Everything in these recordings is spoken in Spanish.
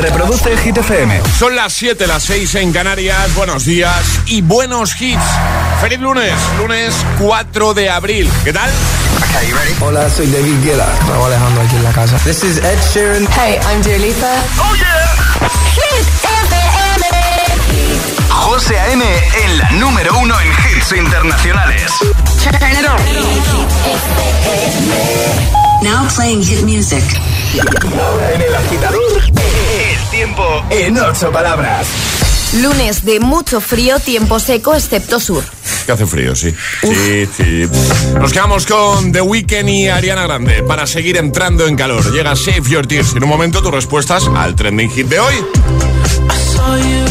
Reproduce Hit FM. Son las 7, las 6 en Canarias. Buenos días y buenos hits. Feliz lunes, lunes 4 de abril. ¿Qué tal? Hola, soy David Guetta. Raúl Alejandro aquí en la casa. This is Ed Sheeran. Hey, I'm Dua Lipa. ¡Oh, yeah! Hit FM. José A.M. en la número uno en hits internacionales. Turn it on. Now playing hit music. En el agitador, el tiempo en ocho palabras. Lunes de mucho frío, tiempo seco, excepto sur. Que hace frío, sí. Sí, sí. Nos quedamos con The Weeknd y Ariana Grande para seguir entrando en calor. Llega Save Your Tears. En un momento tus respuestas al trending hit de hoy. saw you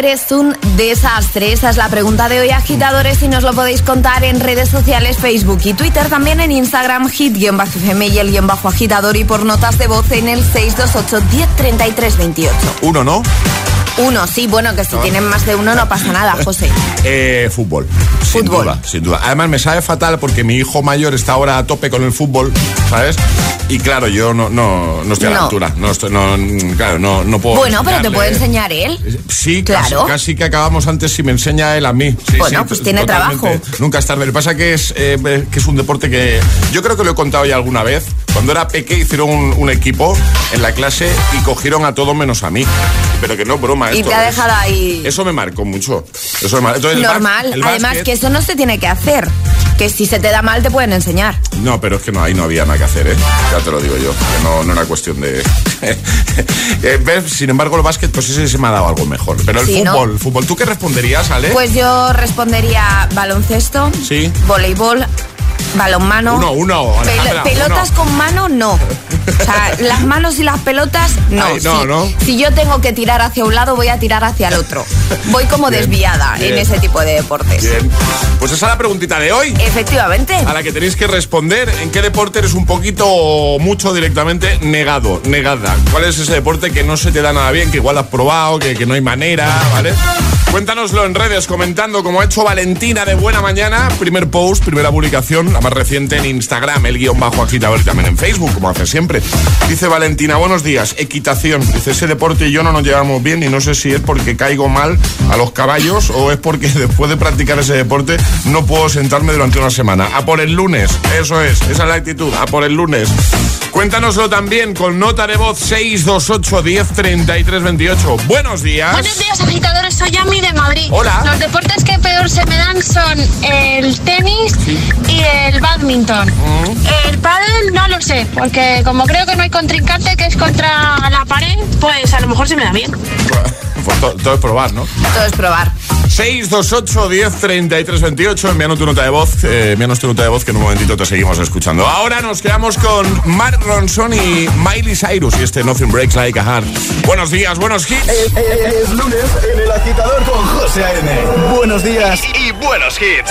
Eres un desastre? Esa es la pregunta de hoy, agitadores, y nos lo podéis contar en redes sociales, Facebook y Twitter, también en Instagram, hit-fm y el guion bajo agitador y por notas de voz en el 628-103328. Uno, ¿no? Uno, sí, bueno, que si tienen más de uno no pasa nada, José. Eh, fútbol. Sin Fútbol. duda, sin duda. Además, me sabe fatal porque mi hijo mayor está ahora a tope con el fútbol, ¿sabes? Y claro, yo no, no, no estoy a la No. altura. No estoy, no, claro, no, no puedo. Bueno, pero te puede enseñar él. Sí, Claro. casi, casi que acabamos antes si me enseña él a mí. Sí, Bueno, sí, pues tiene trabajo. Nunca es tarde. Lo que pasa que es, eh, que es un deporte que yo creo que lo he contado ya alguna vez. Cuando era peque hicieron un, un equipo en la clase y cogieron a todo menos a mí. Pero que no, broma. Y esto te ha dejado ahí Eso me marcó mucho. Eso me mar- Entonces, el bas- normal. el Además, básquet- que eso no se tiene que hacer. Que si se te da mal te pueden enseñar. No, pero es que no, ahí no había nada que hacer, ¿eh? Ya te lo digo yo, que no, no era cuestión de... Eh. Sin embargo, el básquet, pues ese se me ha dado algo mejor. Pero el Sí, ¿no? fútbol, el fútbol, ¿tú qué responderías, Ale? Pues yo respondería baloncesto, Sí. voleibol, balonmano. Uno, uno, Pel- pelotas uno. con mano, no. O sea, las manos y las pelotas, no. Ay, no, si, no. si yo tengo que tirar hacia un lado, voy a tirar hacia el otro. Voy como Bien, desviada bien. en ese tipo de deportes. Bien. Pues esa es la preguntita de hoy. Efectivamente. A la que tenéis que responder en qué deporte eres un poquito o mucho directamente negado, negada. ¿Cuál es ese deporte que no se te da nada bien, que igual has probado, que, que no hay manera, ¿vale? Cuéntanoslo en redes comentando como ha hecho Valentina de Buena Mañana. Primer post, primera publicación, la más reciente en Instagram, el guion bajo agitador y también en Facebook, como hace siempre. Dice Valentina, buenos días, equitación. Dice, ese deporte y yo no nos llevamos bien y no sé si es porque caigo mal a los caballos o es porque después de practicar ese deporte no puedo sentarme durante una semana. A por el lunes, eso es, esa es la actitud, a por el lunes. Cuéntanoslo también con nota de voz 628 10 33 28. Buenos días. Buenos días, agitadores. Soy Yami de Madrid. Hola. Los deportes que peor se me dan son el tenis y el badminton. Mm. El pádel no lo sé, porque como creo que no hay contrincante que es contra la pared, pues a lo mejor se me da bien. Pues to- todo es probar, ¿no? Todo es probar. 628 10 33 28. Envíanos tu nota de voz. Eh, envíanos tu nota de voz que en un momentito te seguimos escuchando. Ahora nos quedamos con Mark Ronson y Miley Cyrus y este Nothing Breaks Like a Heart. Buenos días, buenos hits. Es, es- es lunes en el agitador con José A.M. Buenos días y, y buenos hits.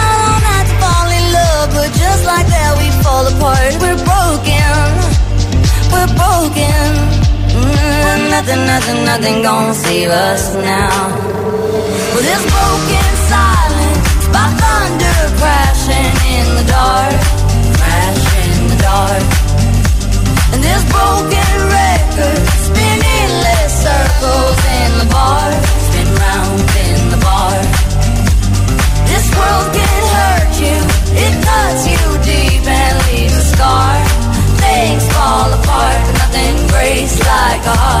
but just like that we fall apart. We're broken, we're broken. Mm, nothing, nothing, nothing gonna save us now. Well, this broken silence by thunder crashing in the dark, crashing in the dark. And this broken record spinning endless circles in the bar, spin round in the bar. This world can hurt you, it cuts you deep and leaves a scar. Things fall apart, but nothing breaks like a heart.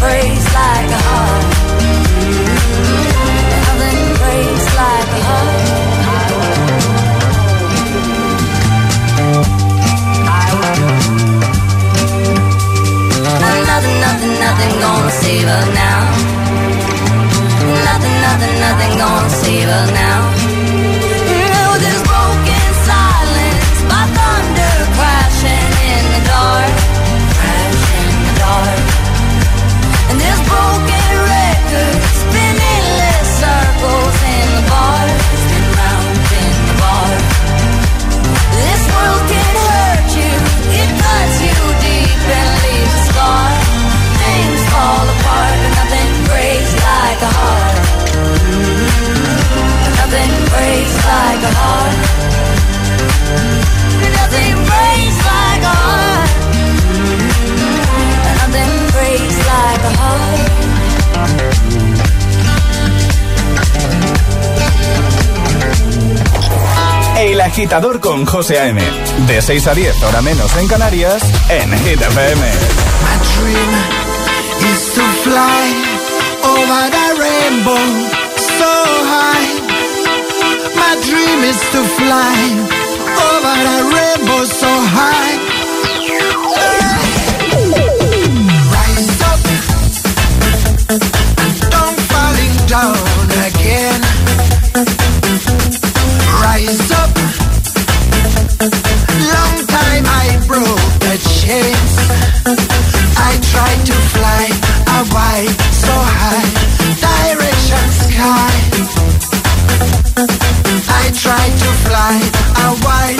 breaks like a heart. Nothing breaks like a heart. Nothing, nothing, nothing gonna save us now. Nothing, nothing, nothing gonna save us now. heart. El agitador con José A.M. De 6 a 10, hora menos en Canarias, en Hit FM. My dream is to fly over the rainbow so high. My dream is to fly over the rainbow so high. Rise up don't falling down again. Rise up. Long time I broke the chains. I tried to fly a tried to fly. A wide,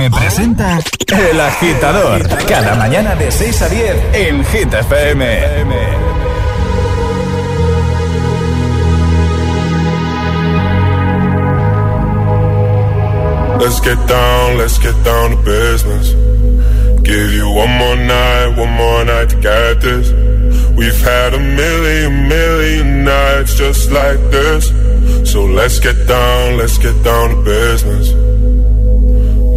A.M. presenta El Agitador. Cada mañana de 6 a 10 en Hit FM. Let's get down, let's get down to business. Give you one more night, one more night to get this. We've had a million, million nights just like this. So let's get down, let's get down to business.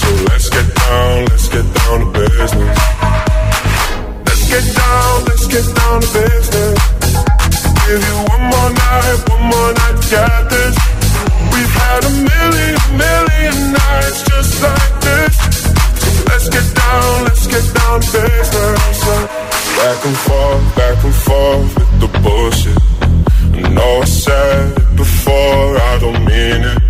So let's get down, let's get down to business. Let's get down, let's get down to business. Give you one more night, one more night to this. We've had a million, million nights just like this. Let's get down, let's get down to business. Back and forth, back and forth with the bullshit. I know I said before, I don't mean it.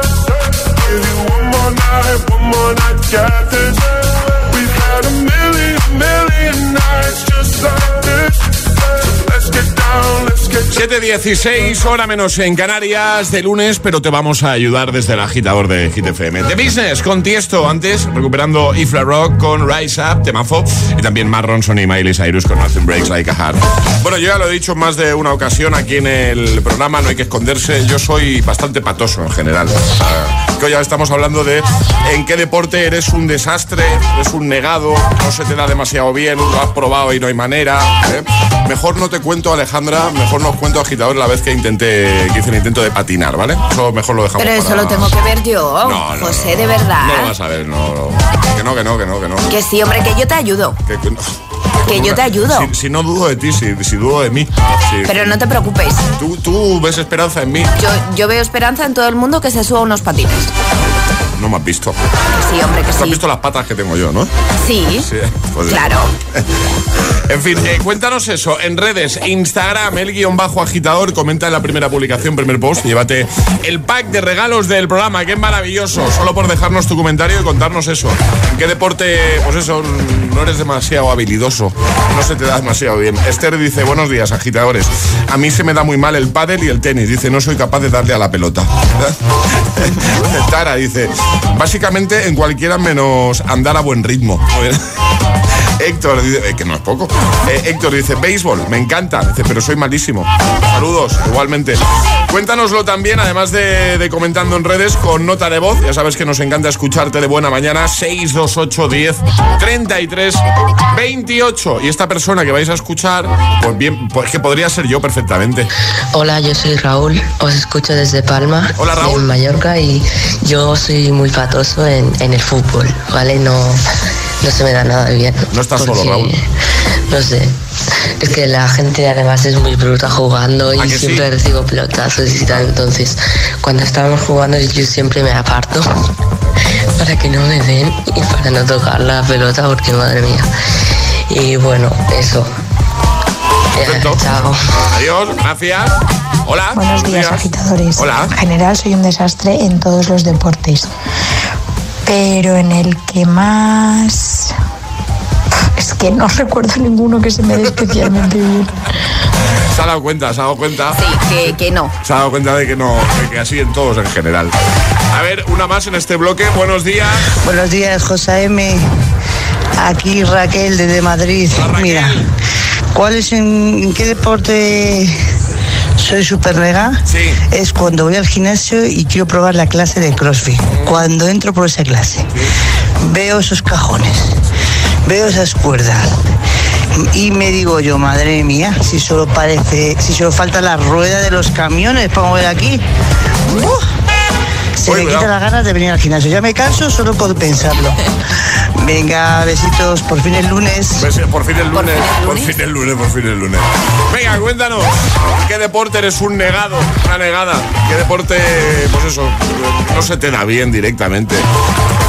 Give you one more night, one more night this. We've had a million, million nights just like this. So let's get down, 7.16, hora menos en Canarias de lunes, pero te vamos a ayudar desde el agitador de Hit FM. The Business con Tiesto, antes recuperando Ifla Rock con Rise Up, Temafo, y también Mark Ronson y Miley Cyrus con Nothing Breaks Like a Heart. Bueno, yo ya lo he dicho más de una ocasión aquí en el programa, no hay que esconderse, yo soy bastante patoso en general. Que hoy ya estamos hablando de en qué deporte eres un desastre, eres un negado, no se te da demasiado bien, lo has probado y no hay manera. ¿eh? Mejor no te cuento, Alejandra, mejor no os cuento agitador la vez que intenté, que hice el intento de patinar, ¿vale? Eso mejor lo dejamos Pero eso para- lo tengo que ver yo, No, no, José, no, de verdad. No lo vas a ver, no. Que no, que no, que no, que no. Que sí, hombre, que yo te ayudo. Que, yo te ayudo. Si, si no dudo de ti, si, si dudo de mí. si- Pero no te preocupes. tú, tú ves esperanza en mí. Yo, yo veo esperanza en todo el mundo que se suba unos patines. No me has visto. Sí, hombre, que Tú has sí. visto las patas que tengo yo, ¿no? Sí, Sí, pues sí. claro. En fin, eh, cuéntanos eso en redes, Instagram, el guion bajo agitador, comenta en la primera publicación, primer post, y llévate el pack de regalos del programa, que es maravilloso, solo por dejarnos tu comentario y contarnos eso. ¿En qué deporte, pues eso, no eres demasiado habilidoso, no se te da demasiado bien? Esther dice, buenos días, agitadores. A mí se me da muy mal el pádel y el tenis, dice, no soy capaz de darle a la pelota. Tara dice, básicamente en cualquiera menos andar a buen ritmo. Héctor dice, eh, que no es poco. Eh, Héctor dice, béisbol, me encanta. Dice, pero soy malísimo. Saludos, igualmente. Cuéntanoslo también, además de, de comentando en redes, con nota de voz. Ya sabes que nos encanta escucharte de buena mañana. 628 10 33 28. Y esta persona que vais a escuchar, pues bien, pues que podría ser yo perfectamente. Hola, yo soy Raúl, os escucho desde Palma, Hola, Raúl. en Mallorca, y yo soy muy patoso en, en el fútbol, ¿vale? No, no se me da nada bien. No estás solo, Raúl. No sé, es que la gente además es muy bruta jugando y siempre recibo pelotazos y tal, entonces cuando estábamos jugando yo siempre me aparto para que no me den y para no tocar la pelota porque madre mía. Y bueno, eso. Perfecto. chao. Adiós, gracias. Hola. Buenos días, agitadores. Hola. En general soy un desastre en todos los deportes. Pero en el que más... Es que no recuerdo ninguno que se me dé especialmente bien. Se ha dado cuenta, se ha dado cuenta. Sí, que, que no. Se ha dado cuenta de que no, de que así en todos en general. A ver, una más en este bloque. Buenos días. Buenos días, José M. Aquí Raquel desde Madrid. Hola. Mira, ¿cuál es en, en qué deporte soy super mega? Sí. Es cuando voy al gimnasio y quiero probar la clase de CrossFit. Cuando entro por esa clase, veo esos cajones, veo esas cuerdas. Y me digo yo, madre mía, si solo parece, si solo falta la rueda de los camiones para mover aquí. ¡Uf! Se me quitan las ganas de venir al gimnasio. Ya me canso solo por pensarlo. Venga, besitos, por fin el lunes. Por fin el lunes, por fin el lunes, por fin el lunes. Venga, cuéntanos. ¿en ¿Qué deporte eres un negado? Una negada. ¿Qué deporte, pues eso, no se te da bien directamente?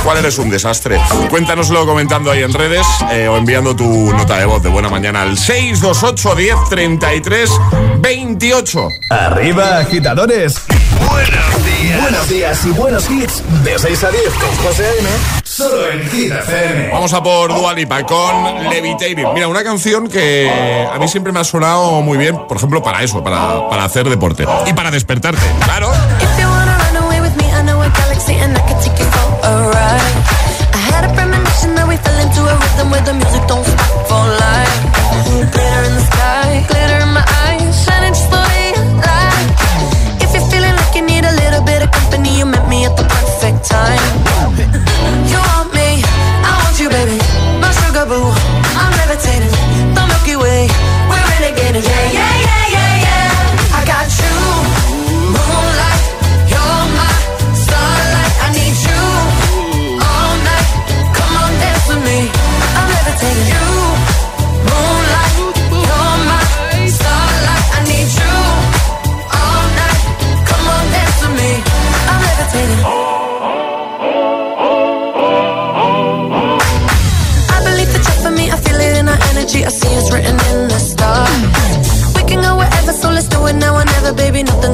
¿Cuál eres un desastre? Cuéntanoslo comentando ahí en redes eh, o enviando tu nota de voz de buena mañana al 628 10 33 28. Arriba, agitadores. Buenos días. Buenos días y buenos hits. De 6 a 10 con José A.M. Solo en Hit FM. Vamos a por Dua Lipa con Levitating. Mira, una canción que a mí siempre me ha sonado muy bien, por ejemplo, para eso, para, para hacer deporte y para despertarte. Claro. Fell into a rhythm where the music don't stop for life. Glitter in the sky, glitter in my eyes, shining just the way you like. If you're feeling like you need a little bit of company, you met me at the perfect time. You want me, I want you, baby. My sugar boo, I'm levitating.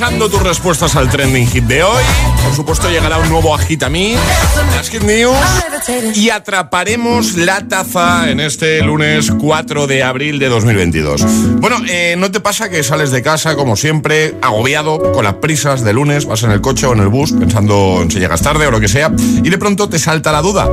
repasando tus respuestas al trending hit de hoy. Por supuesto llegará un nuevo Agitamí, las Hit News y atraparemos la taza en este lunes 4 de abril de 2022. Bueno, eh, ¿no te pasa que sales de casa como siempre, agobiado, con las prisas de lunes, vas en el coche o en el bus pensando en si llegas tarde o lo que sea y de pronto te salta la duda?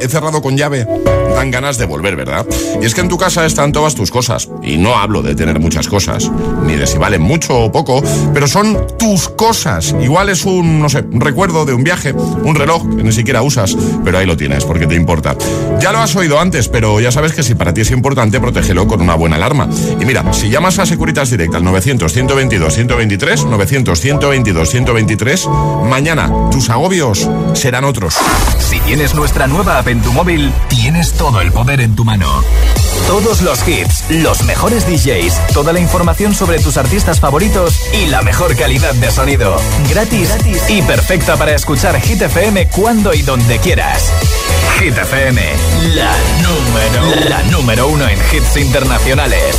He cerrado con llave. Dan ganas de volver, ¿verdad? Y es que en tu casa están todas tus cosas. Y no hablo de tener muchas cosas, ni de si valen mucho o poco, pero son tus cosas. Igual es un, no sé, un recuerdo de un viaje, un reloj que ni siquiera usas, pero ahí lo tienes porque te importa. Ya lo has oído antes, pero ya sabes que si para ti es importante, protégelo con una buena alarma. Y mira, si llamas a Securitas Direct al 900-122-123, 900-122-123, mañana tus agobios serán otros. Si tienes nuestra nueva app en tu móvil, tienes todo el poder en tu mano. Todos los hits, los mejores DJs, toda la información sobre tus artistas favoritos y la mejor calidad de sonido. Gratis, gratis y perfecta para escuchar Hit FM cuando y donde quieras. Hit FM, la número, la número uno en hits internacionales.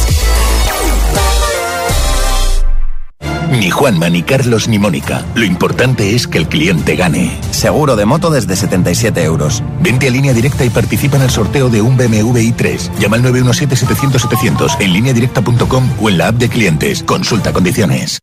Ni Juanma, ni Carlos, ni Mónica. Lo importante es que el cliente gane. Seguro de moto desde 77 euros. Vente a línea directa y participa en el sorteo de un BMW i3. Llama al 917-700-700 en lineadirecta.com o en la app de clientes. Consulta condiciones.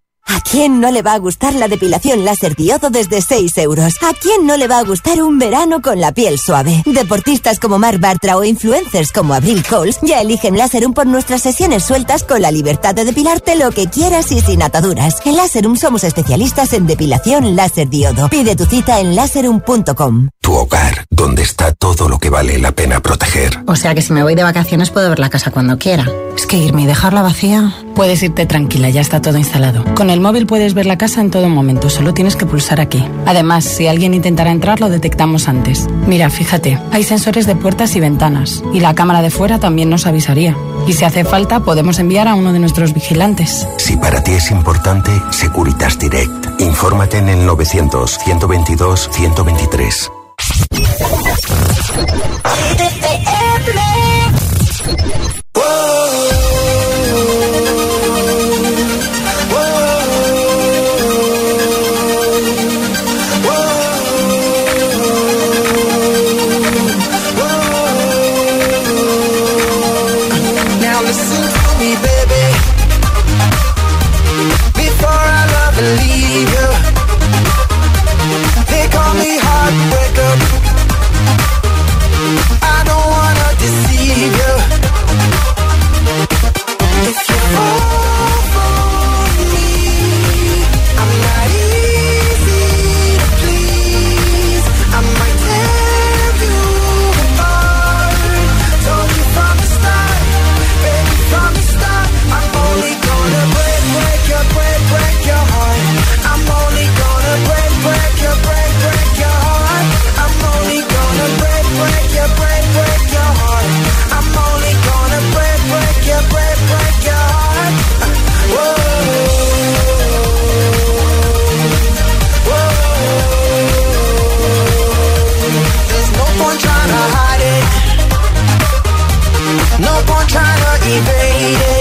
¿A quién no le va a gustar la depilación láser diodo desde 6 euros? ¿A quién no le va a gustar un verano con la piel suave? Deportistas como Mark Bartra o influencers como Abril Coles ya eligen Láserum por nuestras sesiones sueltas con la libertad de depilarte lo que quieras y sin ataduras. En Láserum somos especialistas en depilación láser diodo. Pide tu cita en láserum.com. Tu hogar, donde está todo lo que vale la pena proteger. O sea que si me voy de vacaciones puedo ver la casa cuando quiera. Es que irme y dejarla vacía. Puedes irte tranquila, ya está todo instalado. Con el móvil puedes ver la casa en todo momento, solo tienes que pulsar aquí. Además, si alguien intentara entrar, lo detectamos antes. Mira, fíjate, hay sensores de puertas y ventanas, y la cámara de fuera también nos avisaría. Y si hace falta, podemos enviar a uno de nuestros vigilantes. Si para ti es importante, Securitas Direct. Infórmate en el 900 baby.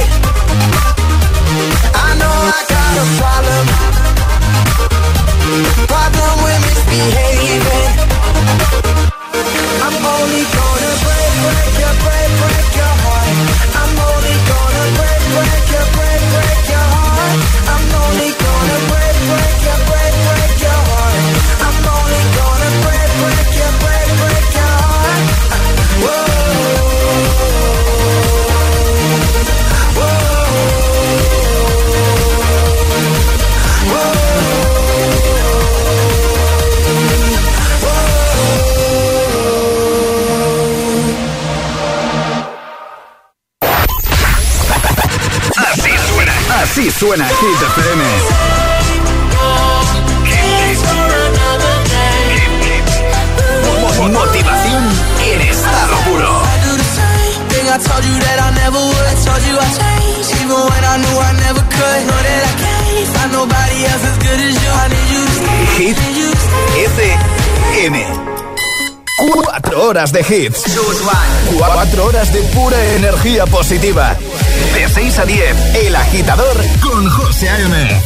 As you. I need you to stay. Hit. FM. Cuatro horas de hits. Cuatro horas de pura energía positiva. De 6 a 10, El Agitador con José A.M.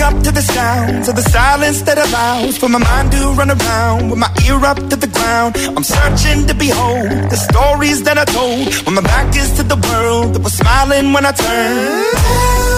Up to the sounds of the silence that allows for my mind to run around with my ear up to the ground. I'm searching to behold the stories that I told when my back is to the world that was smiling when I turned.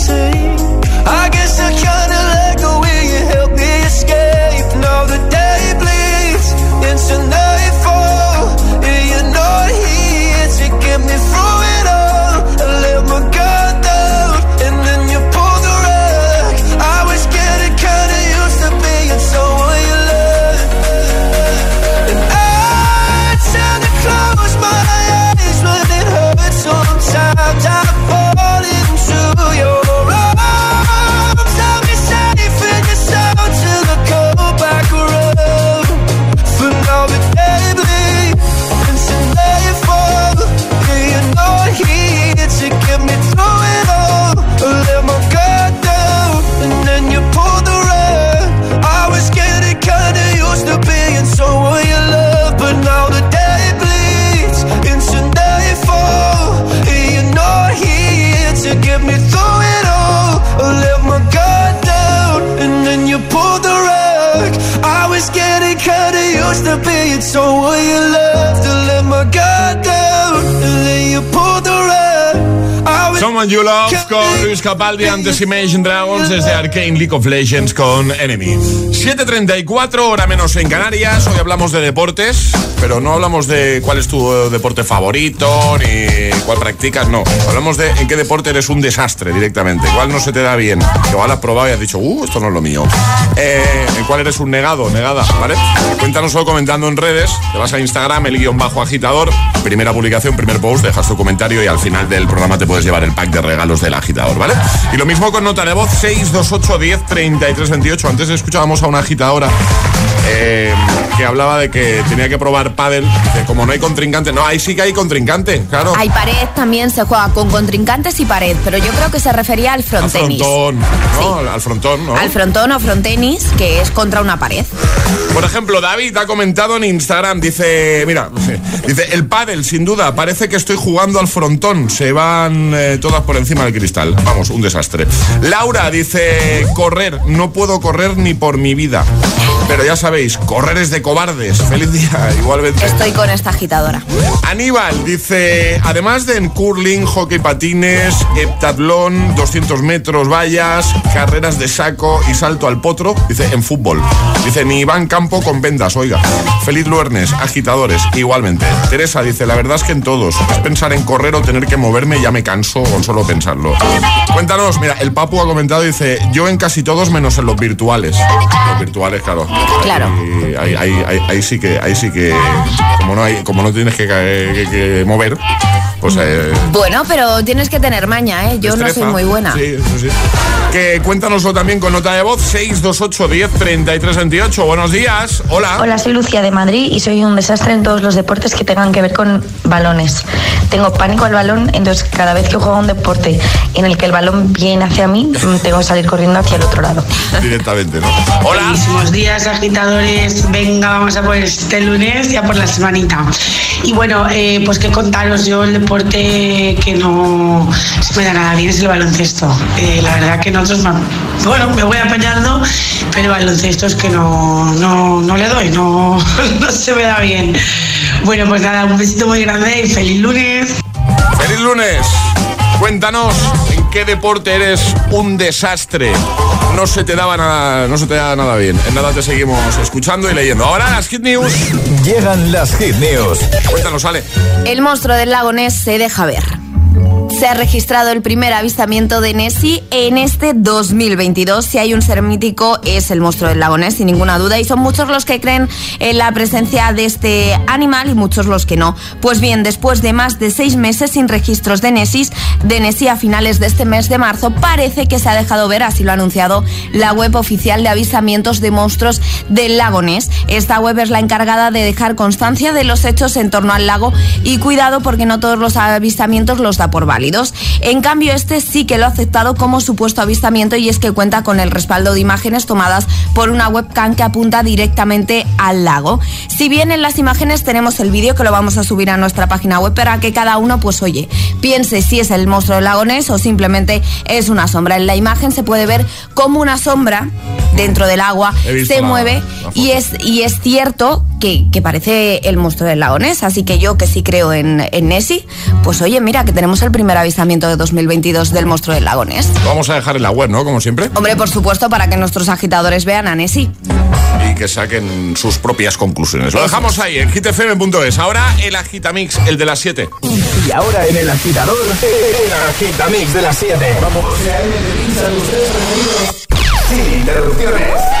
To being someone you Someone You Love con Luis Capaldi, antes Imagine Dragons, desde Arcane League of Legends con Enemy. 7.34, hora menos en Canarias. Hoy hablamos de deportes, pero no hablamos de cuál es tu eh, deporte favorito ni cuál practicas, no. Hablamos de en qué deporte eres un desastre directamente, cuál no se te da bien. Igual has probado y has dicho, uh, esto no es lo mío. Eh, en cuál eres un negado, negada, ¿vale? Cuéntanoslo comentando en redes. Te vas a Instagram, el guion bajo agitador. Primera publicación, primer post, dejas tu comentario y al final del programa te puedes llevar el pack de regalos del agitador, ¿vale? Y lo mismo con nota de voz 628 10 33 28. Antes escuchábamos a una agitadora eh, que hablaba de que tenía que probar pádel, que como no hay contrincante, no, ahí sí que hay contrincante, claro. Hay pared, también se juega con contrincantes y pared, pero yo creo que se refería al Al frontenis. frontón, ¿no? Al- Al frontón, ¿no? Al frontón o frontenis, que es contra una pared. Por ejemplo, David ha comentado en Instagram, dice, mira, dice, el pádel, sin duda, parece que estoy jugando al frontón, se van eh, todas por encima del cristal. Vamos, un desastre. Laura dice, correr, no puedo correr ni por mi vida. Pero ya sabéis, correr es de cobardes. Feliz día, igualmente. Estoy con esta agitadora. Aníbal dice, además de en curling, hockey patines, heptatlón, 200 metros vallas, carreras de saco y salto al potro, dice en fútbol. Dice, ni Iván Campo con vendas, oiga. Feliz lunes, agitadores, igualmente. Teresa dice, la verdad es que en todos. Es pensar en correr o tener que moverme, ya me canso con solo pensarlo. Cuéntanos, mira, el Papu ha comentado, dice, yo en casi todos menos en los virtuales. Los virtuales, claro. Claro. Y ahí, ahí- ahí- ahí sí que, ahí sí que, como no hay, como no tienes que, que- que mover, pues eh, Bueno, pero tienes que tener maña, ¿eh? Yo no soy muy buena. Sí, eso sí. Que cuéntanoslo también con nota de voz 628 10 33 28. Buenos días. Hola. Hola, soy Lucía de Madrid y soy un desastre en todos los deportes que tengan que ver con balones. Tengo pánico al balón, entonces cada vez que juego a un deporte en el que el balón viene hacia mí, mm, tengo que salir corriendo hacia el otro lado. Directamente, ¿no? Hola. Buenísimos días, agitadores. Venga, vamos a por este lunes ya por la semanita. Y bueno, eh, pues que contaros yo el deporte que no se me da nada bien es el baloncesto. Eh, la verdad que nosotros, bueno, me voy apañando, pero baloncesto es que no, no, no le doy, no, no se me da bien. Bueno, pues nada, un besito muy grande y feliz lunes. Feliz lunes. Cuéntanos qué deporte eres un desastre. No se te daba nada, no se te da nada bien. En nada te seguimos escuchando y leyendo. Ahora las hit news. Llegan las hit news. Cuéntanos, Ale. El monstruo del lago Ness se deja ver. Se ha registrado el primer avistamiento de Nessie en este 2022. Si hay un ser mítico es el monstruo del lago Ness, sin ninguna duda. Y son muchos los que creen en la presencia de este animal y muchos los que no. Pues bien, después de más de seis meses sin registros de Nessie, de Nessie a finales de este mes de marzo, parece que se ha dejado ver, así lo ha anunciado la web oficial de avistamientos de monstruos del lago Ness. Esta web es la encargada de dejar constancia de los hechos en torno al lago y cuidado porque no todos los avistamientos los da por En cambio, este sí que lo ha aceptado como supuesto avistamiento y es que cuenta con el respaldo de imágenes tomadas por una webcam que apunta directamente al lago. Si bien en las imágenes tenemos el vídeo que lo vamos a subir a nuestra página web para que cada uno, pues oye, piense si es el monstruo del lago Ness o simplemente es una sombra. En la imagen se puede ver como una sombra dentro del agua se la- mueve la y es, y es cierto que, que parece el monstruo del lago Ness. Así que yo que sí creo en, en Nessie, pues oye, mira que tenemos el primer avistamiento de 2022 del monstruo del lago Ness. Lo vamos a dejar en la web, ¿no? Como siempre. Hombre, por supuesto, para que nuestros agitadores vean a Nessie. Y que saquen sus propias conclusiones. Lo Eso dejamos ahí en hitfm.es. Ahora el agitamix, el de las 7. Y ahora en el agitador, el agitamix de las 7. Vamos. Sin interrupciones.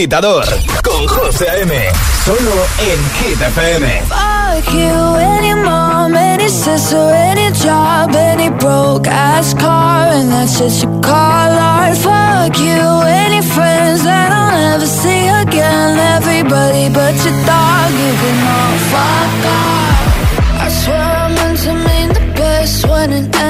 agitador con José A.M. Solo en Hit FM. Fuck you, any mom, any sister, any job, any broke ass car, and that's just you call art. Fuck you, any friends that I'll never see again. Everybody but your dog, you can all fuck off. I swear I meant to mean the best when it ended.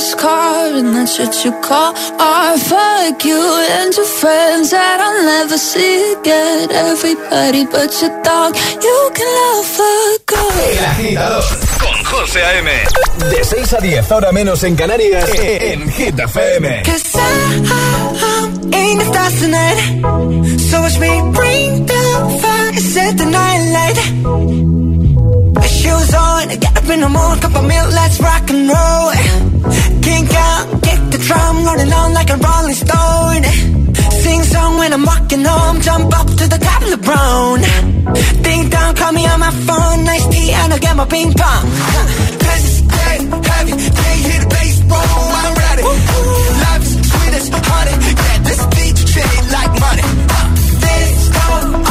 ass car and that's what you call art. Fuck you and your friends that I'll never see again. Everybody but your dog, you can love fuck El agitador con José A.M. De 6 a 10, ahora menos en Canarias, en Hit FM. Cause I'm in the stars tonight. So watch me bring the fire, set the night light. Shoes on, get up in the morning, cup of milk, let's rock and roll. Kink out, kick the drum, rolling on like a rolling stone. Sing song when I'm walking home, jump up to the top of the brown. Ding dong, call me on my phone, nice tea, and I'll get my ping pong. This is dead heavy, can't hear the bass, roll, I'm ready. Life's sweet as honey, yeah, this beat shit like money. Uh, this go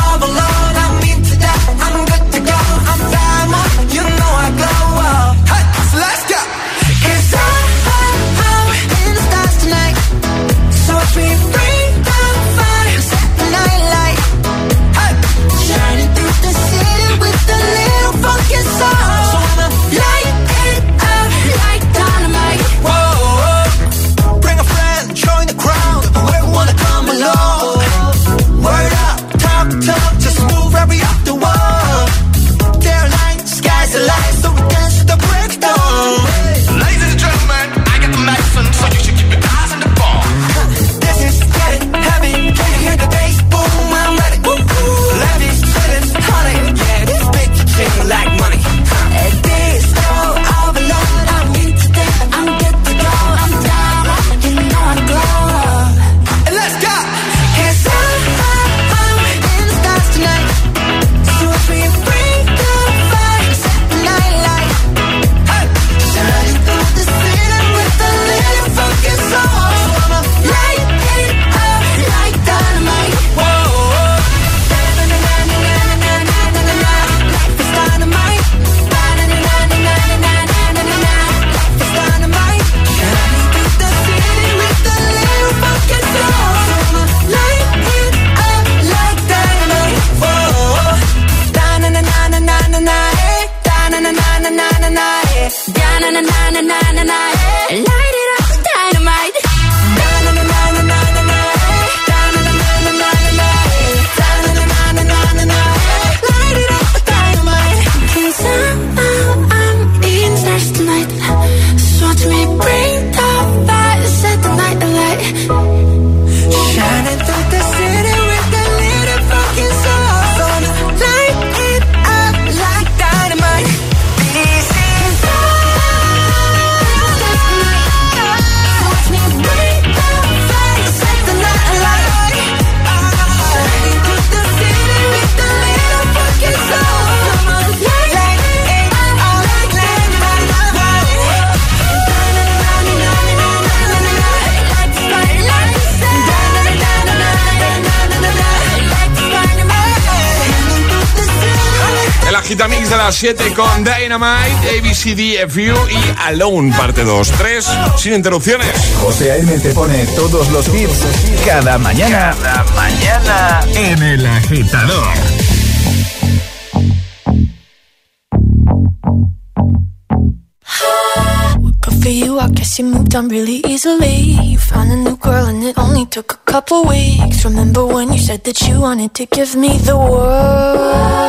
las 7 con Dynamite, ABCDFU y Alone, parte 2. 3, sin interrupciones. José A.M. te pone todos los hits cada mañana. Cada mañana en El Agitador. For you, I guess you moved on really easily. You found a new girl and it only took a couple weeks. Remember when you said that you wanted to give me the world?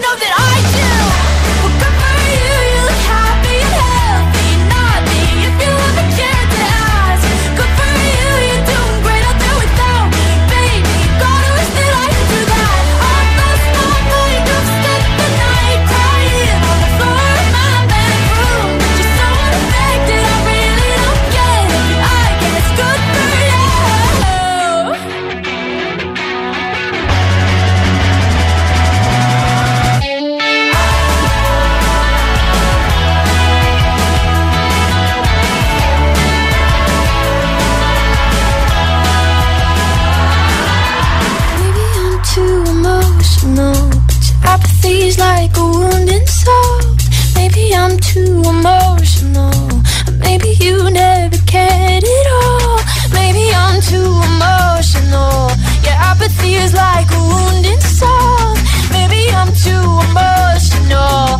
apathy is like a wounded soul. Maybe I'm too emotional,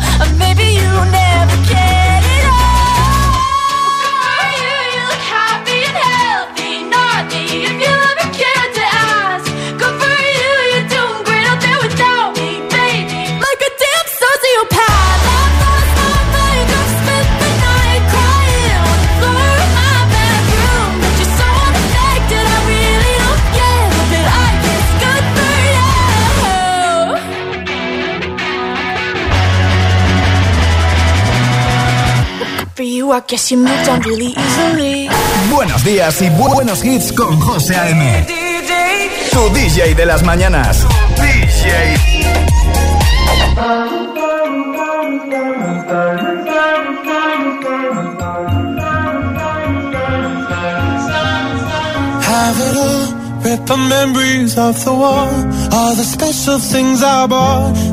I guess you moved on really easily. Buenos días y bu- buenos hits con José A.M. Tu DJ de las mañanas. DJ. Have it all, rip the memories of the war. All the special things I bought,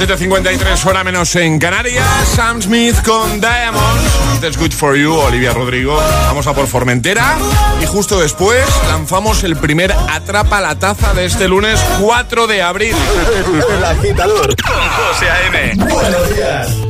7.53 hora menos en Canarias. Sam Smith con Diamonds. That's good for you, Olivia Rodrigo. Vamos a por Formentera. Y justo después lanzamos el primer Atrapa la Taza de este lunes 4 de abril. El agitador con José A.M. Buenos días.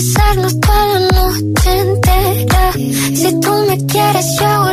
besarnos toda la noche entera. Si tú me quieres, yo hago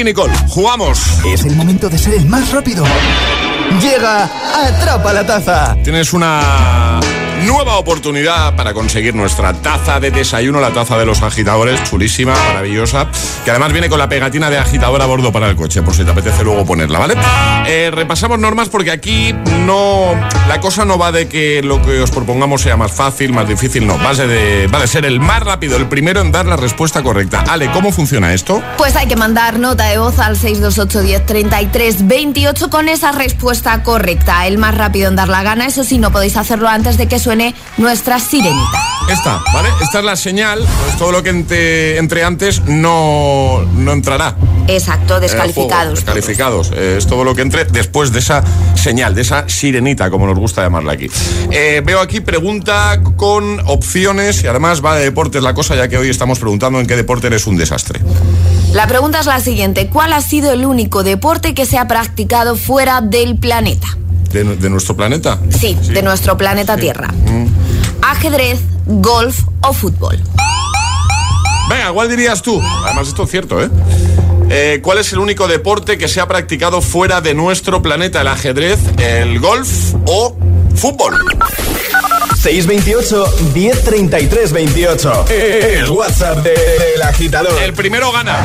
Nicky Nicole. Jugamos. Es el momento de ser el más rápido. Llega Atrapa la Taza. Tienes una oportunidad para conseguir nuestra taza de desayuno, la taza de los agitadores, chulísima, maravillosa, que además viene con la pegatina de agitador a bordo para el coche, por si te apetece luego ponerla, ¿vale? Eh, repasamos normas porque aquí no. La cosa no va de que lo que os propongamos sea más fácil, más difícil, no. Va de, va de ser el más rápido, el primero en dar la respuesta correcta. Ale, ¿cómo funciona esto? Pues hay que mandar nota de voz al 628 10 33 28 con esa respuesta correcta. El más rápido en dar la gana, eso sí, no podéis hacerlo antes de que suene suene nuestra sirenita. Esta, ¿vale? Esta es la señal, pues todo lo que entre, entre antes no, no entrará. Exacto, en el juego. descalificados. Descalificados. Eh, es todo lo que entre después de esa señal, de esa sirenita, como nos gusta llamarla aquí. Eh, veo aquí pregunta con opciones y además va de deportes la cosa, ya que hoy estamos preguntando en qué deporte eres un desastre. La pregunta es la siguiente, ¿cuál ha sido el único deporte que se ha practicado fuera del planeta? ¿De, de nuestro planeta? Sí, de nuestro planeta Tierra. Mm. Ajedrez, golf o fútbol. Venga, ¿cuál dirías tú? Además, esto es cierto, ¿eh? Eh, ¿Cuál es el único deporte que se ha practicado fuera de nuestro planeta? ¿El ajedrez, el golf o fútbol? 628 1033 28. El WhatsApp del agitador. El primero gana.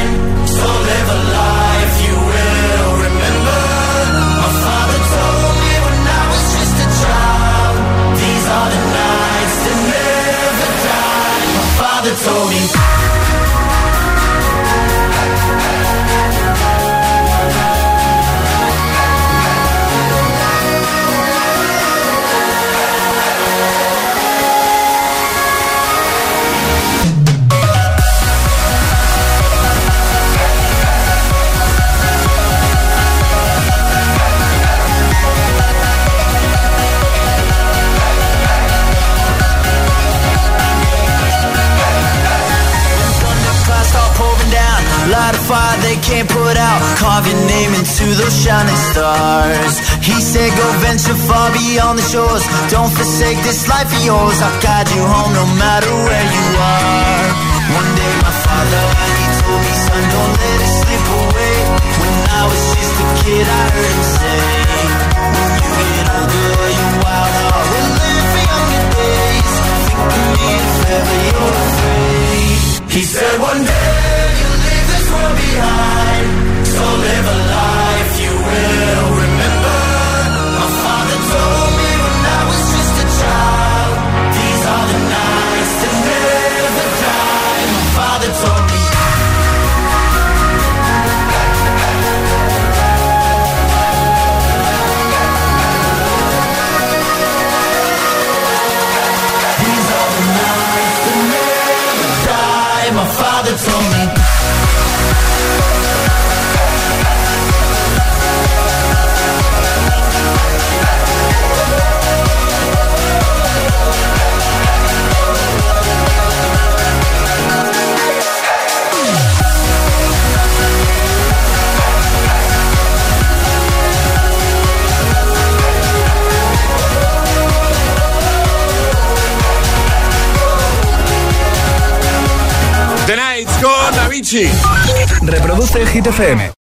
told me far beyond the shores. Don't forsake this life of yours. I'll guide you home no matter where you are. One day my father, he told me Son, don't let it slip away. When I was just a kid I heard him say When you get older your wild heart will live for younger days Think of me if ever you're afraid. He said one day you'll leave this world behind. So live a life you will Reproduce el Hit.